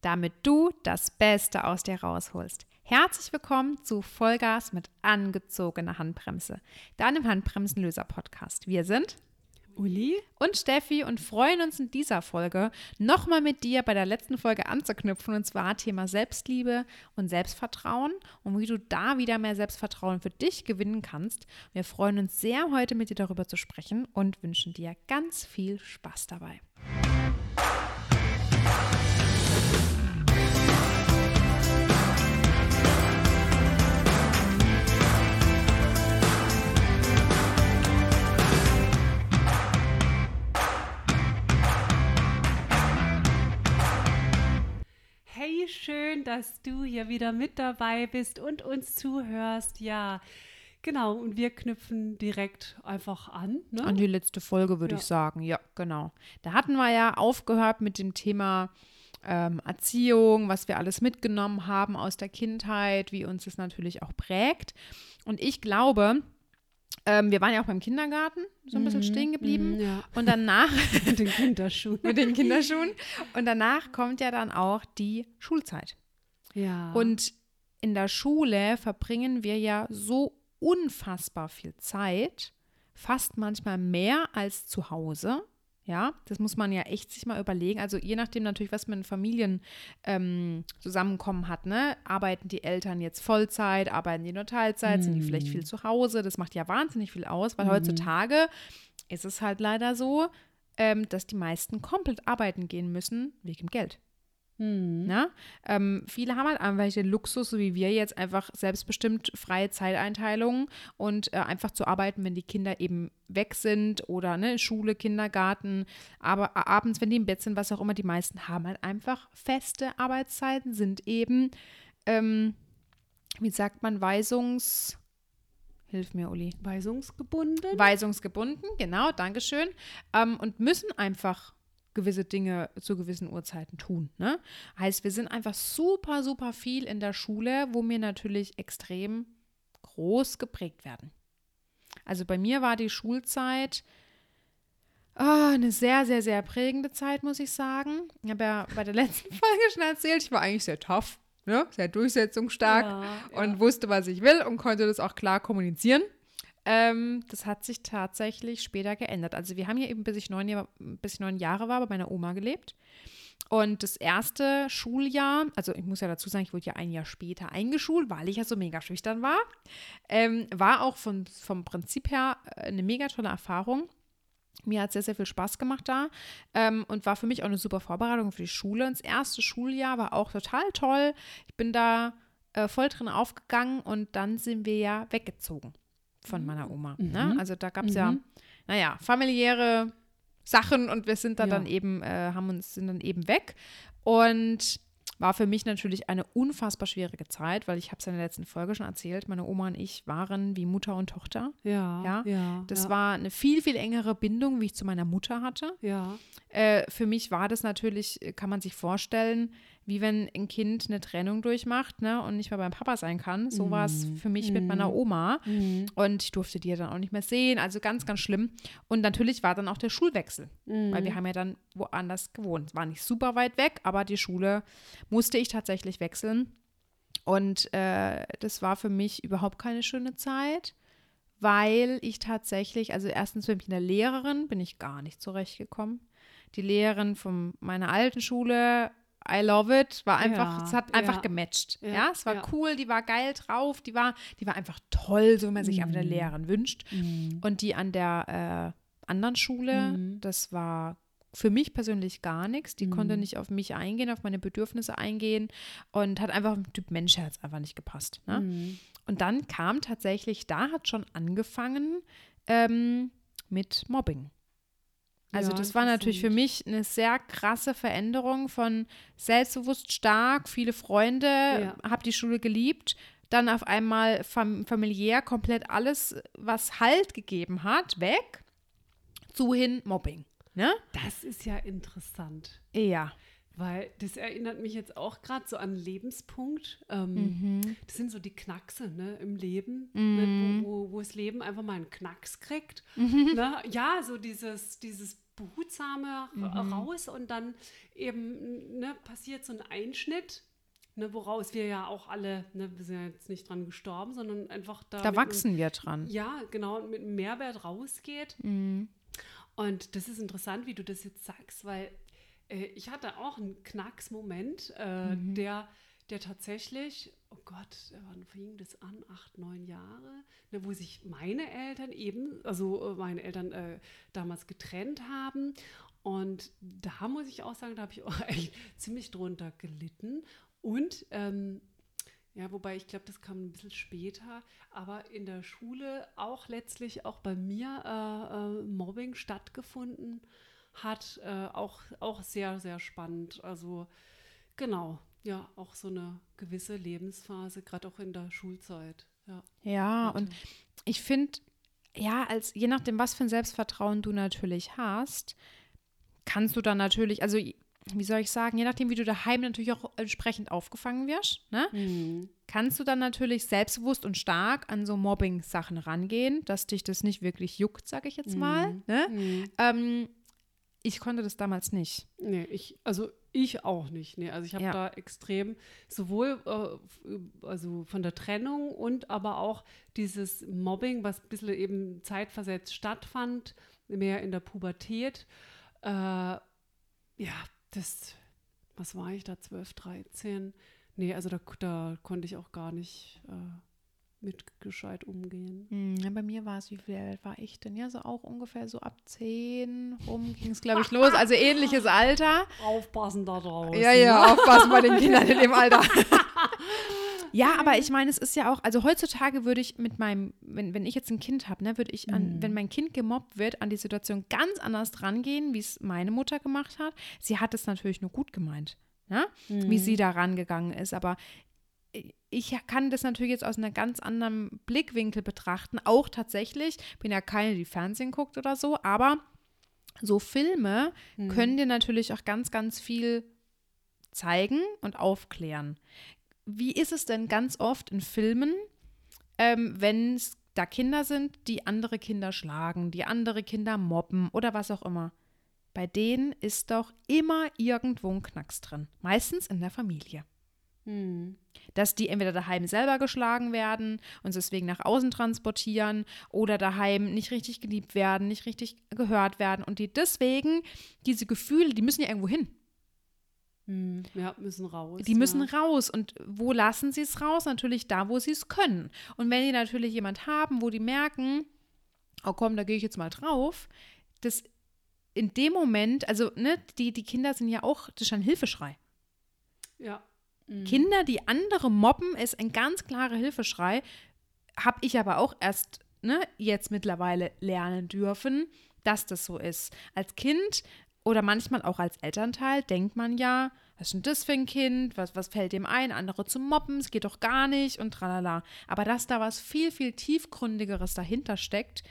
damit du das Beste aus dir rausholst. Herzlich willkommen zu Vollgas mit angezogener Handbremse, deinem Handbremsenlöser-Podcast. Wir sind Uli und Steffi und freuen uns in dieser Folge nochmal mit dir bei der letzten Folge anzuknüpfen und zwar Thema Selbstliebe und Selbstvertrauen und wie du da wieder mehr Selbstvertrauen für dich gewinnen kannst. Wir freuen uns sehr, heute mit dir darüber zu sprechen und wünschen dir ganz viel Spaß dabei. Schön, dass du hier wieder mit dabei bist und uns zuhörst. Ja, genau. Und wir knüpfen direkt einfach an. Ne? An die letzte Folge, würde Ja. ich sagen. Ja, genau. Da hatten wir ja aufgehört mit dem Thema ähm, Erziehung, was wir alles mitgenommen haben aus der Kindheit, wie uns das natürlich auch prägt. Und ich glaube, ähm, wir waren ja auch beim Kindergarten so ein bisschen stehen geblieben. mhm, ja. Und danach Mit den Kinderschuhen. mit den Kinderschuhen. Und danach kommt ja dann auch die Schulzeit. Ja. Und in der Schule verbringen wir ja so unfassbar viel Zeit, fast manchmal mehr als zu Hause. Ja, das muss man ja echt sich mal überlegen. Also je nachdem natürlich, was man in Familien ähm, zusammenkommen hat, ne? Arbeiten die Eltern jetzt Vollzeit, arbeiten die nur Teilzeit, sind die vielleicht viel zu Hause? Das macht ja wahnsinnig viel aus, weil heutzutage ist es halt leider so, ähm, dass die meisten komplett arbeiten gehen müssen wegen Geld. Na? Ähm, viele haben halt einfach den Luxus, so wie wir jetzt, einfach selbstbestimmt freie Zeiteinteilungen und äh, einfach zu arbeiten, wenn die Kinder eben weg sind oder ne, Schule, Kindergarten, aber a- abends, wenn die im Bett sind, was auch immer, die meisten haben halt einfach feste Arbeitszeiten, sind eben, ähm, wie sagt man, Weisungs... Hilf mir, Uli. Weisungsgebunden. Weisungsgebunden, genau, Dankeschön. Ähm, und müssen einfach gewisse Dinge zu gewissen Uhrzeiten tun. Ne? Heißt, wir sind einfach super, super viel in der Schule, wo wir natürlich extrem groß geprägt werden. Also bei mir war die Schulzeit ah, eine sehr, sehr, sehr prägende Zeit, muss ich sagen. Ich habe ja bei der letzten Folge schon erzählt, ich war eigentlich sehr tough, ne? sehr durchsetzungsstark Ja, und wusste, was ich will und konnte das auch klar kommunizieren. Ähm, das hat sich tatsächlich später geändert. Also wir haben hier eben, bis ich neun, Jahr, bis ich neun Jahre war, bei meiner Oma gelebt. Und das erste Schuljahr, also ich muss ja dazu sagen, ich wurde ja ein Jahr später eingeschult, weil ich ja so mega schüchtern war, ähm, war auch von, vom Prinzip her äh, eine mega tolle Erfahrung. Mir hat sehr, sehr viel Spaß gemacht da ähm, und war für mich auch eine super Vorbereitung für die Schule. Und das erste Schuljahr war auch total toll. Ich bin da äh, voll drin aufgegangen und dann sind wir ja weggezogen von meiner Oma. Ne? Also da gab es ja, naja, familiäre Sachen und wir sind da Ja. dann eben, äh, haben uns, sind dann eben weg. Und war für mich natürlich eine unfassbar schwierige Zeit, weil ich habe es in der letzten Folge schon erzählt, meine Oma und ich waren wie Mutter und Tochter. Ja. Ja, Ja. das ja. war eine viel, viel engere Bindung, wie ich zu meiner Mutter hatte. Ja. Äh, für mich war das natürlich, äh, kann man sich vorstellen, wie wenn ein Kind eine Trennung durchmacht ne, und nicht mehr beim Papa sein kann. So war es für mich mit meiner Oma. Und ich durfte die ja dann auch nicht mehr sehen. Also ganz, ganz schlimm. Und natürlich war dann auch der Schulwechsel, weil wir haben ja dann woanders gewohnt. War nicht super weit weg, aber die Schule musste ich tatsächlich wechseln. Und äh, das war für mich überhaupt keine schöne Zeit, weil ich tatsächlich, also erstens mit der Lehrerin bin ich gar nicht zurechtgekommen. Die Lehrerin von meiner alten Schule, I love it, war einfach, Ja, es hat einfach ja. gematcht. Ja, Ja, es war cool, die war geil drauf, die war, die war einfach toll, so wie man sich einfach eine Mhm. Lehrerin wünscht. Und die an der äh, anderen Schule, Mhm. das war für mich persönlich gar nichts. Die konnte Mhm. nicht auf mich eingehen, auf meine Bedürfnisse eingehen und hat einfach im Typ Mensch hat's einfach nicht gepasst. Ne? Mhm. Und dann kam tatsächlich, da hat schon angefangen ähm, mit Mobbing. Also Ja, das war natürlich für mich eine sehr krasse Veränderung von selbstbewusst stark, viele Freunde, Ja. habe die Schule geliebt, dann auf einmal fam familiär komplett alles, was Halt gegeben hat, weg, zu hin Mobbing. Ne? Das ist ja interessant. Ja. Weil das erinnert mich jetzt auch gerade so an Lebenspunkt. Ähm, Mhm. Das sind so die Knackse ne, im Leben, ne, wo, wo, wo das Leben einfach mal einen Knacks kriegt. Mhm. Ne? Ja, so dieses, dieses behutsame mhm. raus und dann eben ne, passiert so ein Einschnitt, ne, woraus wir ja auch alle, ne, wir sind ja jetzt nicht dran gestorben, sondern einfach da. Da wachsen wir dran. Ja, genau, mit einem Mehrwert rausgeht. Mhm. Und das ist interessant, wie du das jetzt sagst, weil äh, ich hatte auch einen Knacksmoment, äh, mhm. der, der tatsächlich, oh Gott, wann fing das an? Acht, neun Jahre, ne, wo sich meine Eltern eben, also äh, meine Eltern äh, damals getrennt haben. Und da muss ich auch sagen, da habe ich auch echt ziemlich drunter gelitten. Und ähm, ja, wobei ich glaube, das kam ein bisschen später, aber in der Schule auch letztlich auch bei mir äh, äh, Mobbing stattgefunden hat, äh, auch, auch sehr, sehr spannend. Also genau, ja, auch so eine gewisse Lebensphase, gerade auch in der Schulzeit. Ja, ja und ich finde, ja, als je nachdem, was für ein Selbstvertrauen du natürlich hast, kannst du dann natürlich, also wie soll ich sagen, je nachdem, wie du daheim natürlich auch entsprechend aufgefangen wirst, ne, mhm. kannst du dann natürlich selbstbewusst und stark an so Mobbing-Sachen rangehen, dass dich das nicht wirklich juckt, sage ich jetzt mal. Mhm. Ne? Mhm. Ähm, ich konnte das damals nicht. Nee, ich, also ich auch nicht. Nee, also ich habe ja. da extrem sowohl äh, also von der Trennung und aber auch dieses Mobbing, was ein bisschen eben zeitversetzt stattfand, mehr in der Pubertät. Äh, ja, das, was war ich da, 12, 13? Nee, also da, da konnte ich auch gar nicht äh, mit gescheit umgehen. Hm, bei mir war es, wie viel alt war ich denn? Ja, so auch ungefähr so ab 10 rum ging es, glaube ich, los. Also ähnliches Alter. Aufpassen da draußen. Ja, ja, aufpassen bei den Kindern in dem Alter. Ja, aber ich meine, es ist ja auch, also heutzutage würde ich mit meinem, wenn, wenn ich jetzt ein Kind habe, ne, würde ich an, mhm. wenn mein Kind gemobbt wird, an die Situation ganz anders drangehen, wie es meine Mutter gemacht hat. Sie hat es natürlich nur gut gemeint, ne? Mhm. wie sie da rangegangen ist. Aber ich kann das natürlich jetzt aus einem ganz anderen Blickwinkel betrachten. Auch tatsächlich, bin ja keine, die Fernsehen guckt oder so, aber so Filme mhm. können dir natürlich auch ganz, ganz viel zeigen und aufklären wie ist es denn ganz oft in Filmen, ähm, wenn es da Kinder sind, die andere Kinder schlagen, die andere Kinder mobben oder was auch immer? Bei denen ist doch immer irgendwo ein Knacks drin. Meistens in der Familie. Hm. Dass die entweder daheim selber geschlagen werden und deswegen nach außen transportieren oder daheim nicht richtig geliebt werden, nicht richtig gehört werden und die deswegen diese Gefühle, die müssen ja irgendwo hin. Hm, ja, müssen raus. Die müssen ja. raus. Und wo lassen sie es raus? Natürlich da, wo sie es können. Und wenn die natürlich jemand haben, wo die merken, oh komm, da gehe ich jetzt mal drauf, das in dem Moment, also ne, die, die Kinder sind ja auch, das ist ein Hilfeschrei. Ja. Mhm. Kinder, die andere mobben, ist ein ganz klarer Hilfeschrei. Habe ich aber auch erst ne, jetzt mittlerweile lernen dürfen, dass das so ist. Als Kind oder manchmal auch als Elternteil denkt man ja, was ist denn das für ein Kind? Was, was fällt dem ein? Andere zu mobben, es geht doch gar nicht und tralala. Aber dass da was viel, viel tiefgründigeres dahinter steckt,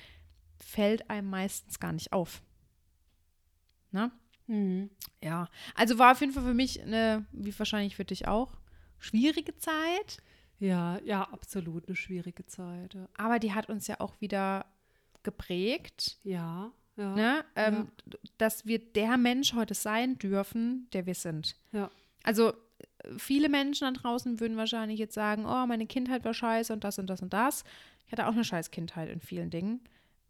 fällt einem meistens gar nicht auf. Ne? Mhm. Ja, also war auf jeden Fall für mich eine, wie wahrscheinlich für dich auch, schwierige Zeit. Ja, ja, absolut eine schwierige Zeit. Ja. Aber die hat uns ja auch wieder geprägt. Ja. Ja, ne? Ähm, ja. Dass wir der Mensch heute sein dürfen, der wir sind. Ja. Also viele Menschen da draußen würden wahrscheinlich jetzt sagen, oh, meine Kindheit war scheiße und das und das und das. Ich hatte auch eine scheiß Kindheit in vielen Dingen.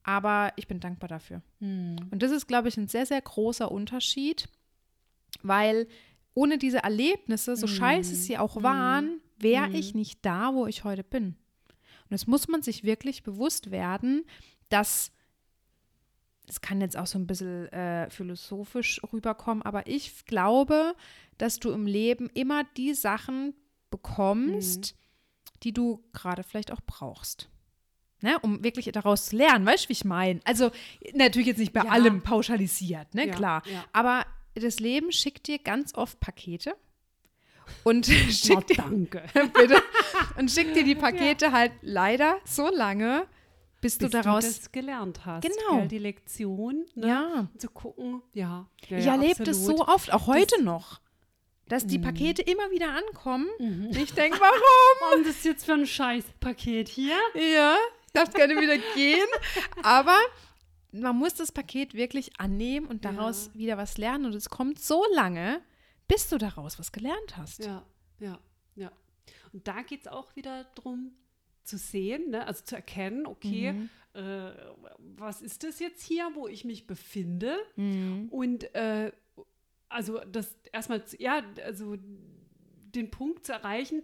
Aber ich bin dankbar dafür. Hm. Und das ist, glaube ich, ein sehr, sehr großer Unterschied, weil ohne diese Erlebnisse, so hm. scheiße sie auch hm. waren, wäre hm. ich nicht da, wo ich heute bin. Und das muss man sich wirklich bewusst werden, dass das kann jetzt auch so ein bisschen äh, philosophisch rüberkommen, aber ich glaube, dass du im Leben immer die Sachen bekommst, mhm. die du gerade vielleicht auch brauchst. Ne, um wirklich daraus zu lernen, weißt du, wie ich meine? Also natürlich jetzt nicht bei ja. allem pauschalisiert, ne, ja, klar. Ja. Aber das Leben schickt dir ganz oft Pakete und schickt dir, danke. bitte, und schickt dir die Pakete halt leider so lange, bis, bis du daraus du das gelernt hast. Genau. Gell, die Lektion, ne? ja. zu gucken, ja. ja ich ja, erlebe das so oft, auch heute das, noch, dass die mhm. Pakete immer wieder ankommen. Mhm. Ich denke, warum? Und das ist jetzt für ein Scheißpaket hier? Ja, darf gerne wieder gehen. Aber man muss das Paket wirklich annehmen und daraus Ja. wieder was lernen. Und es kommt so lange, bis du daraus was gelernt hast. Ja, ja, ja. Und da geht es auch wieder darum zu sehen, ne? also zu erkennen, okay, Mhm. äh, was ist das jetzt hier, wo ich mich befinde? Mhm. Und äh, also das erstmal, ja, also den Punkt zu erreichen,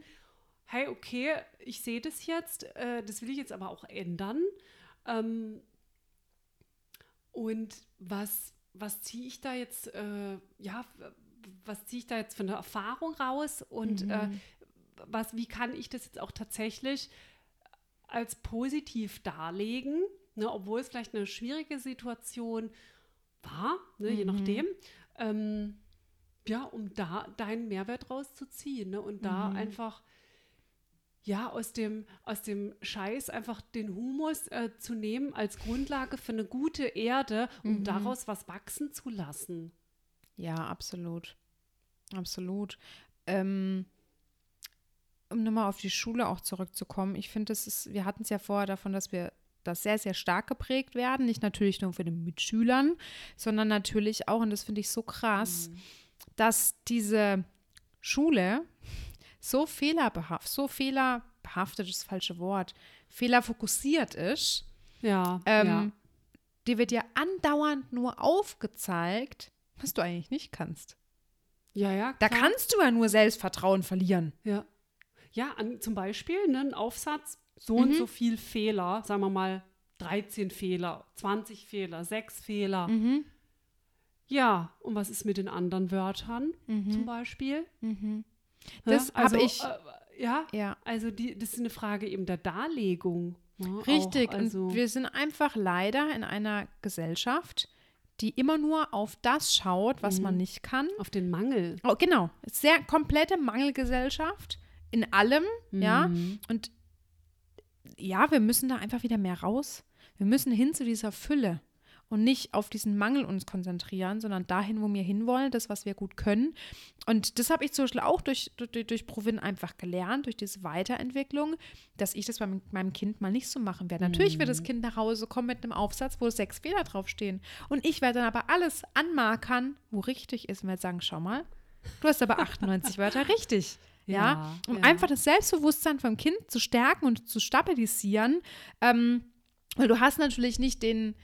hey, okay, ich sehe das jetzt, äh, das will ich jetzt aber auch ändern. Ähm, und was, was ziehe ich da jetzt, äh, ja, was ziehe ich da jetzt für eine Erfahrung raus und äh, Mhm. was, wie kann ich das jetzt auch tatsächlich als positiv darlegen, ne, obwohl es vielleicht eine schwierige Situation war, ne, je Mhm. nachdem. Ähm, ja, um da deinen Mehrwert rauszuziehen ne, und da Mhm. einfach ja, aus dem, aus dem Scheiß einfach den Humus äh, zu nehmen als Grundlage für eine gute Erde, um Mhm. daraus was wachsen zu lassen. Ja, absolut. Absolut. Ähm, um nochmal auf die Schule auch zurückzukommen, ich finde, ist, wir hatten es ja vorher davon, dass wir das sehr, sehr stark geprägt werden. Nicht natürlich nur für den Mitschülern, sondern natürlich auch, und das finde ich so krass, dass diese Schule so fehlerbehaftet, so fehlerbehaftet ist das falsche Wort, fehlerfokussiert ist, Ja, ähm, ja. dir wird ja andauernd nur aufgezeigt, was du eigentlich nicht kannst. Ja, ja. Da klar. kannst du ja nur Selbstvertrauen verlieren. Ja. Ja, an, zum Beispiel ne, ein Aufsatz, so und Mhm. so viel Fehler, sagen wir mal 13 Fehler, 20 Fehler, 6 Fehler. Mhm. Ja, und was ist mit den anderen Wörtern zum Mhm. Beispiel? Mhm. Ja, Das habe ich, Äh, ja, ja, also die, das ist eine Frage eben der Darlegung. ne, richtig. Auch, also, Und wir sind einfach leider in einer Gesellschaft, die immer nur auf das schaut, was man Mhm. nicht kann. auf den Mangel. Oh, genau. Sehr komplette Mangelgesellschaft in allem, ja. Mhm. Und ja, wir müssen da einfach wieder mehr raus. Wir müssen hin zu dieser Fülle und nicht auf diesen Mangel uns konzentrieren, sondern dahin, wo wir hinwollen, das, was wir gut können. Und das habe ich zum Beispiel auch durch, durch, durch Provin einfach gelernt, durch diese Weiterentwicklung, dass ich das bei meinem Kind mal nicht so machen werde. Natürlich wird das Kind nach Hause kommen mit einem Aufsatz, wo sechs Fehler draufstehen. Und ich werde dann aber alles anmarkern, wo richtig ist und werde sagen, schau mal, du hast aber 98 Wörter richtig. Ja, Ja, um ja. einfach das Selbstbewusstsein vom Kind zu stärken und zu stabilisieren. Ähm, weil du hast natürlich nicht den,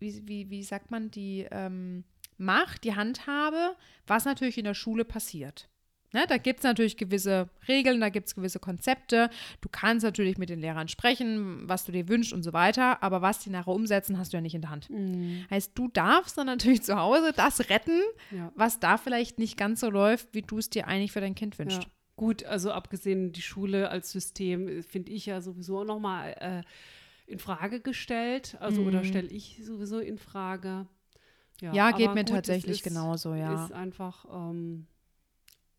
wie, wie, wie sagt man, die ähm, Macht, die Handhabe, was natürlich in der Schule passiert. Ne, da gibt es natürlich gewisse Regeln, da gibt es gewisse Konzepte. Du kannst natürlich mit den Lehrern sprechen, was du dir wünschst und so weiter, aber was die nachher umsetzen, hast du ja nicht in der Hand. Mhm. Heißt, du darfst dann natürlich zu Hause das retten, Ja. was da vielleicht nicht ganz so läuft, wie du es dir eigentlich für dein Kind wünschst. Ja. Gut, also abgesehen die Schule als System äh, finde ich ja sowieso auch nochmal äh, in Frage gestellt. Also oder Mhm. stelle ich sowieso in Frage. Ja, geht aber mir gut, tatsächlich ist, genauso, ja. Ist einfach, ähm,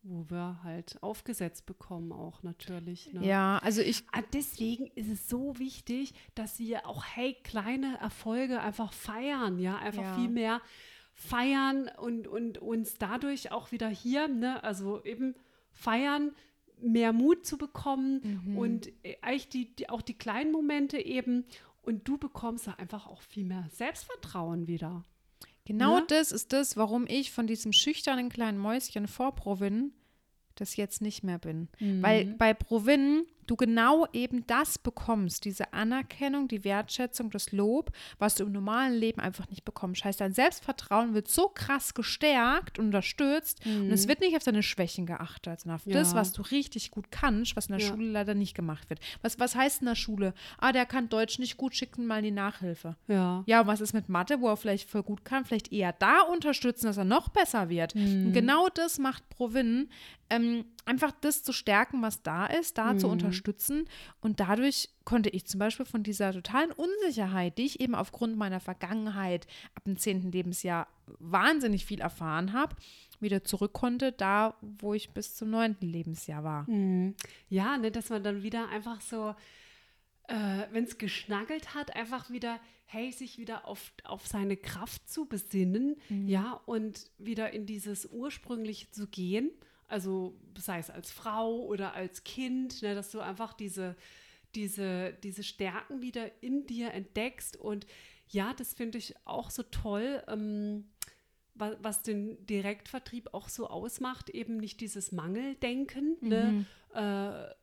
wo wir halt aufgesetzt bekommen auch natürlich. Ne? Ja, also ich, Ah, Deswegen ist es so wichtig, dass wir auch, hey, kleine Erfolge einfach feiern, ja, einfach Ja. viel mehr feiern und, und uns dadurch auch wieder hier, ne, also eben feiern, mehr Mut zu bekommen Mhm. und äh, eigentlich die, die, auch die kleinen Momente eben und du bekommst da einfach auch viel mehr Selbstvertrauen wieder. genau Ne? das ist das, warum ich von diesem schüchternen kleinen Mäuschen vor Provin das jetzt nicht mehr bin. Weil Mhm. bei Provin du genau eben das bekommst, diese Anerkennung, die Wertschätzung, das Lob, was du im normalen Leben einfach nicht bekommst. Heißt, dein Selbstvertrauen wird so krass gestärkt und unterstützt und es wird nicht auf deine Schwächen geachtet, sondern auf das, Mhm. Ja. was du richtig gut kannst, was in der Ja. Schule leider nicht gemacht wird. Was, was heißt in der Schule? Ah, der kann Deutsch nicht gut, schickt ihn mal in die Nachhilfe. Ja. Ja, und was ist mit Mathe, wo er vielleicht voll gut kann? Vielleicht eher da unterstützen, dass er noch besser wird. Mhm. Und genau das macht Provin, ähm, einfach das zu stärken, was da ist, da Mhm. zu unterstützen. Und dadurch konnte ich zum Beispiel von dieser totalen Unsicherheit, die ich eben aufgrund meiner Vergangenheit ab dem 10. Lebensjahr wahnsinnig viel erfahren habe, wieder zurück konnte, da, wo ich bis zum 9. Lebensjahr war. Mhm. Ja, ne, dass man dann wieder einfach so, äh, wenn es geschnaggelt hat, einfach wieder, hey, sich wieder auf, auf seine Kraft zu besinnen, ja, und wieder in dieses Ursprüngliche zu gehen. Also sei es als Frau oder als Kind, ne, dass du einfach diese, diese, diese Stärken wieder in dir entdeckst und Ja, das finde ich auch so toll, ähm, was, was, den Direktvertrieb auch so ausmacht, eben nicht dieses Mangeldenken, ne? mhm. ne? äh,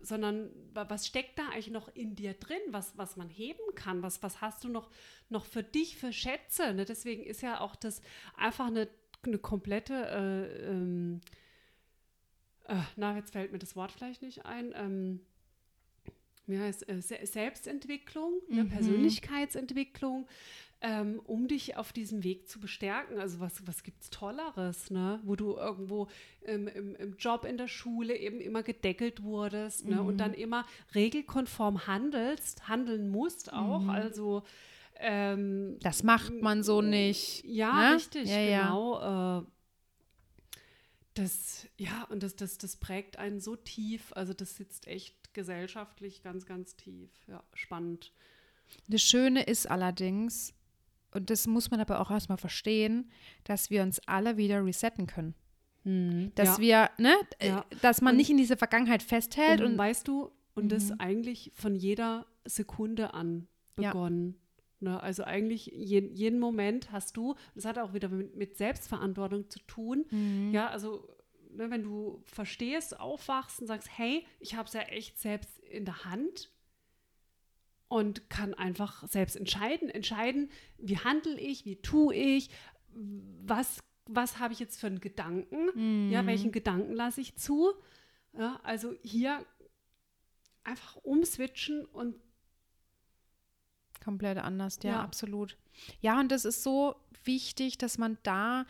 sondern was steckt da eigentlich noch in dir drin, was, was man heben kann, was, was hast du noch, noch für dich für Schätze. Ne? Deswegen ist ja auch das einfach eine, eine komplette, äh, ähm, äh, na, jetzt fällt mir das Wort vielleicht nicht ein, ähm, wie heißt äh, Selbstentwicklung, ne? mhm. Persönlichkeitsentwicklung, ähm, um dich auf diesem Weg zu bestärken. Also was, was gibt es Tolleres, ne? wo du irgendwo im, im, im, Job, in der Schule eben immer gedeckelt wurdest ne? und dann mhm. immer regelkonform handelst, handeln musst auch. Mhm. Also ähm, das macht man so nicht. Ja, ne? richtig, ja, genau. Ja. Äh, das, ja, und das, das, das prägt einen so tief. Also das sitzt echt gesellschaftlich ganz, ganz tief. Ja, spannend. Das Schöne ist allerdings, und das muss man aber auch erstmal verstehen, dass wir uns alle wieder resetten können. Hm, dass ja. wir, ne, ja. dass man und, nicht in diese Vergangenheit festhält. Und, und weißt du, und mhm. das eigentlich von jeder Sekunde an begonnen. Ja. Ne, also eigentlich je, jeden Moment hast du, das hat auch wieder mit, mit Selbstverantwortung zu tun. Mhm. Ja, also ne, wenn du verstehst, aufwachst und sagst, hey, ich habe es ja echt selbst in der Hand und kann einfach selbst entscheiden, entscheiden, wie handle ich, wie tue ich, was, was habe ich jetzt für einen Gedanken, mm. ja, welchen Gedanken lasse ich zu. Ja, also hier einfach umswitchen und komplett anders, ja, ja, absolut. Ja, und das ist so wichtig, dass man da,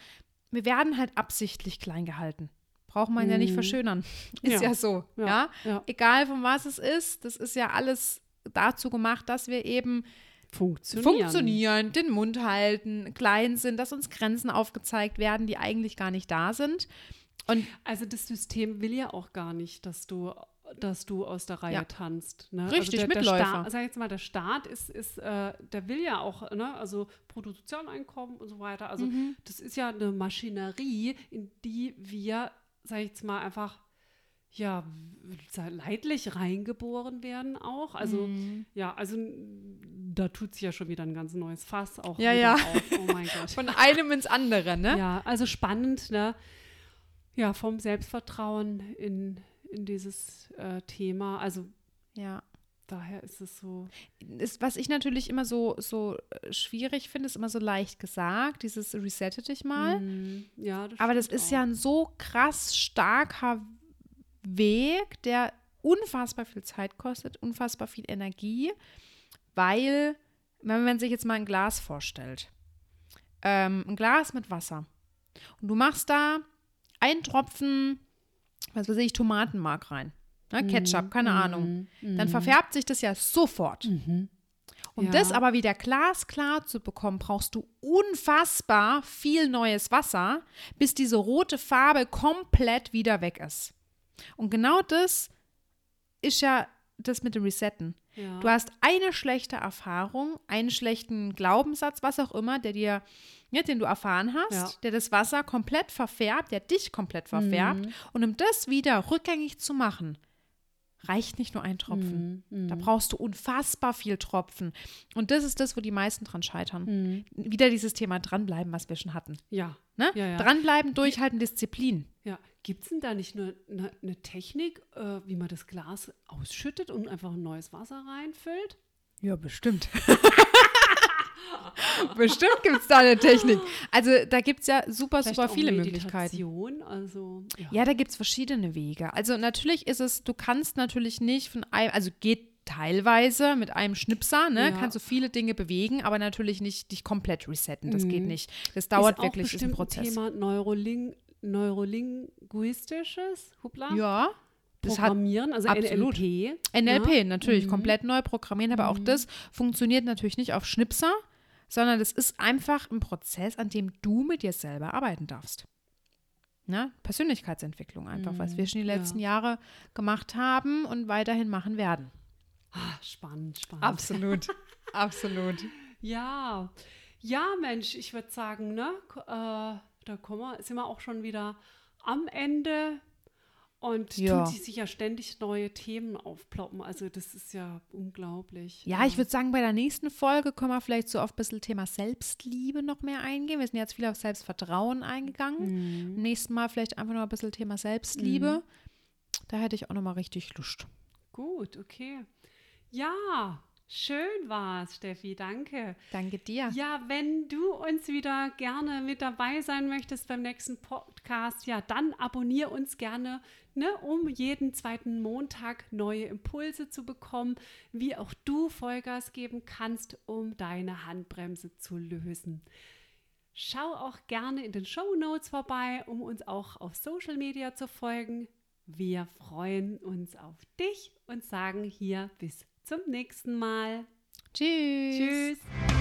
wir werden halt absichtlich klein gehalten. Braucht man mm. ja nicht mhm. verschönern. Ist ja, ja so, ja. ja. Egal von was es ist, das ist ja alles dazu gemacht, dass wir eben funktionieren. funktionieren, den Mund halten, klein sind, dass uns Grenzen aufgezeigt werden, die eigentlich gar nicht da sind. Und also das System will ja auch gar nicht, dass du dass du aus der Reihe ja. tanzt. Ne? Richtig, also der, Mitläufer. Der Staat, sag jetzt mal, der Staat ist, ist äh, der will ja auch, ne, also Bruttosozialeinkommen und so weiter. Also mhm. das ist ja eine Maschinerie, in die wir, sag ich jetzt mal, einfach ja, leidlich reingeboren werden auch. Also, mhm. ja, also da tut sich ja schon wieder ein ganz neues Fass auch. Ja, ja. Auf. Oh mein Gott. Von einem ins andere, ne? Ja, also spannend, ne? Ja, vom Selbstvertrauen in, in dieses äh, Thema. Also, ja. Daher ist es so. Ist, was ich natürlich immer so, so äh, schwierig finde, ist immer so leicht gesagt, dieses resette dich mal. Mm, ja, das Aber das ist auch. ja ein so krass starker Weg, der unfassbar viel Zeit kostet, unfassbar viel Energie, weil, wenn man sich jetzt mal ein Glas vorstellt, ähm, ein Glas mit Wasser und du machst da einen Tropfen, was weiß ich, Tomatenmark rein, ne, mhm. Ketchup, keine mm, Ahnung, dann mhm. verfärbt sich das ja sofort. Mhm. Um ja. das aber wieder glasklar zu bekommen, brauchst du unfassbar viel neues Wasser, bis diese rote Farbe komplett wieder weg ist. Und genau das ist ja das mit dem Resetten. Ja. Du hast eine schlechte Erfahrung, einen schlechten Glaubenssatz, was auch immer, der dir, ja, den du erfahren hast, ja. der das Wasser komplett verfärbt, der dich komplett verfärbt. Mhm. Und um das wieder rückgängig zu machen, reicht nicht nur ein Tropfen. Mm, Da brauchst du unfassbar viel Tropfen. Und das ist das, wo die meisten dran scheitern. Mm. Wieder dieses Thema dranbleiben, was wir schon hatten. Ja. Ne? ja, ja. Dranbleiben, durchhalten, Disziplin. Ja. Gibt es denn da nicht nur eine, eine Technik, äh, wie man das Glas ausschüttet und einfach ein neues Wasser reinfüllt? Ja, bestimmt. Bestimmt gibt es da eine Technik. Also da gibt es ja super, Vielleicht super viele Möglichkeiten. Also, ja. ja, da gibt es verschiedene Wege. Also natürlich ist es, du kannst natürlich nicht von einem, also geht teilweise mit einem Schnipser, ne, ja. kannst du viele Dinge bewegen, aber natürlich nicht dich komplett resetten. Das mhm. geht nicht. Das dauert ist wirklich, ist ein Prozess. Thema Neuroling Neurolinguistisches, hoppla. Ja. Das programmieren, also absolut. NLP. NLP, ja. natürlich, mhm. komplett neu programmieren, aber mhm. auch das funktioniert natürlich nicht auf Schnipser, sondern das ist einfach ein Prozess, an dem du mit dir selber arbeiten darfst. Ne? Persönlichkeitsentwicklung einfach, mhm. was wir schon die letzten ja. Jahre gemacht haben und weiterhin machen werden. Ah, spannend, spannend. Absolut, absolut. Ja, ja, Mensch, ich würde sagen, ne, äh, da kommen wir, sind wir auch schon wieder am Ende. Und Ja. tut sich ja ständig neue Themen aufploppen. Also das ist ja unglaublich. Ja, ich würde sagen, bei der nächsten Folge können wir vielleicht so auf ein bisschen Thema Selbstliebe noch mehr eingehen. Wir sind jetzt viel auf Selbstvertrauen eingegangen. Mhm. Nächsten Mal vielleicht einfach noch ein bisschen Thema Selbstliebe. Da hätte ich auch noch mal richtig Lust. Gut, okay. Ja, schön war's, Steffi. Danke. Danke dir. Ja, wenn du uns wieder gerne mit dabei sein möchtest beim nächsten Podcast, ja, dann abonnier uns gerne, ne, um jeden zweiten Montag neue Impulse zu bekommen, wie auch du Vollgas geben kannst, um deine Handbremse zu lösen. Schau auch gerne in den Show Notes vorbei, um uns auch auf Social Media zu folgen. Wir freuen uns auf dich und sagen hier bis zum nächsten Mal. Tschüss. Tschüss.